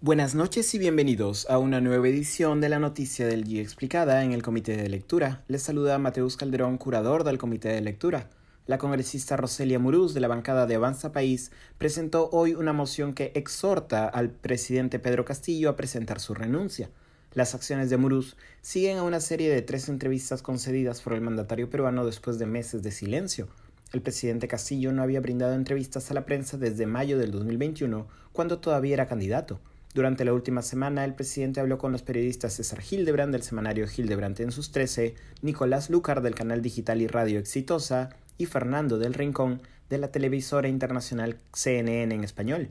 Buenas noches y bienvenidos a una nueva edición de la noticia del día explicada en el Comité de Lectura. Les saluda Mateus Calderón, curador del Comité de Lectura. La congresista Roselia Muruz de la bancada de Avanza País presentó hoy una moción que exhorta al presidente Pedro Castillo a presentar su renuncia. Las acciones de Muruz siguen a una serie de tres entrevistas concedidas por el mandatario peruano después de meses de silencio. El presidente Castillo no había brindado entrevistas a la prensa desde mayo del 2021, cuando todavía era candidato. Durante la última semana, el presidente habló con los periodistas César Hildebrand del semanario Hildebrand en sus 13, Nicolás Lucar del canal digital y radio Exitosa y Fernando del Rincón de la televisora internacional CNN en español.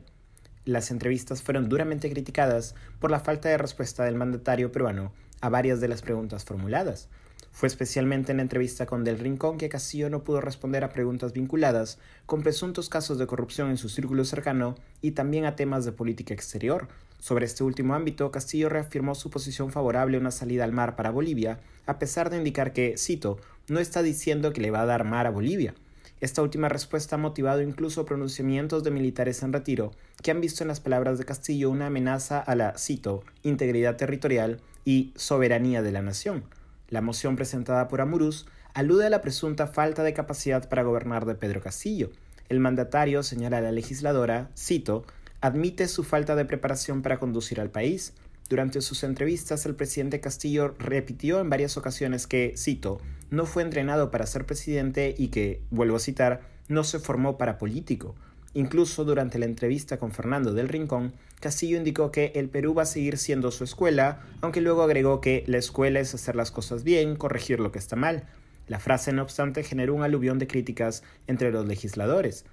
Las entrevistas fueron duramente criticadas por la falta de respuesta del mandatario peruano a varias de las preguntas formuladas. Fue especialmente en la entrevista con Del Rincón que Castillo no pudo responder a preguntas vinculadas con presuntos casos de corrupción en su círculo cercano y también a temas de política exterior. Sobre este último ámbito, Castillo reafirmó su posición favorable a una salida al mar para Bolivia, a pesar de indicar que, cito, no está diciendo que le va a dar mar a Bolivia. Esta última respuesta ha motivado incluso pronunciamientos de militares en retiro que han visto en las palabras de Castillo una amenaza a la, cito, integridad territorial y soberanía de la nación. La moción presentada por Amuruz alude a la presunta falta de capacidad para gobernar de Pedro Castillo. El mandatario señala la legisladora, cito, admite su falta de preparación para conducir al país. Durante sus entrevistas, el presidente Castillo repitió en varias ocasiones que, cito, no fue entrenado para ser presidente y que, vuelvo a citar, no se formó para político. Incluso durante la entrevista con Fernando del Rincón, Castillo indicó que el Perú va a seguir siendo su escuela, aunque luego agregó que la escuela es hacer las cosas bien, corregir lo que está mal. La frase, no obstante, generó un aluvión de críticas entre los legisladores.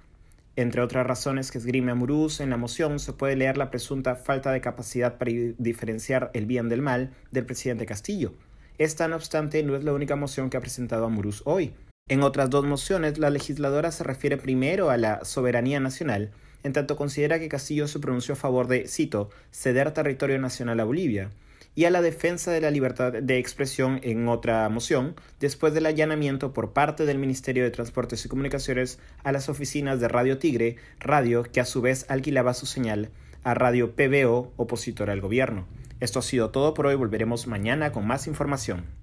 Entre otras razones que esgrime Amurús en la moción, se puede leer la presunta falta de capacidad para diferenciar el bien del mal del presidente Castillo. Esta, no obstante, no es la única moción que ha presentado Amurús hoy. En otras dos mociones, la legisladora se refiere primero a la soberanía nacional, en tanto considera que Castillo se pronunció a favor de, cito, ceder territorio nacional a Bolivia, y a la defensa de la libertad de expresión en otra moción, después del allanamiento por parte del Ministerio de Transportes y Comunicaciones a las oficinas de Radio Tigre, radio que a su vez alquilaba su señal a Radio PBO, opositora al gobierno. Esto ha sido todo por hoy, volveremos mañana con más información.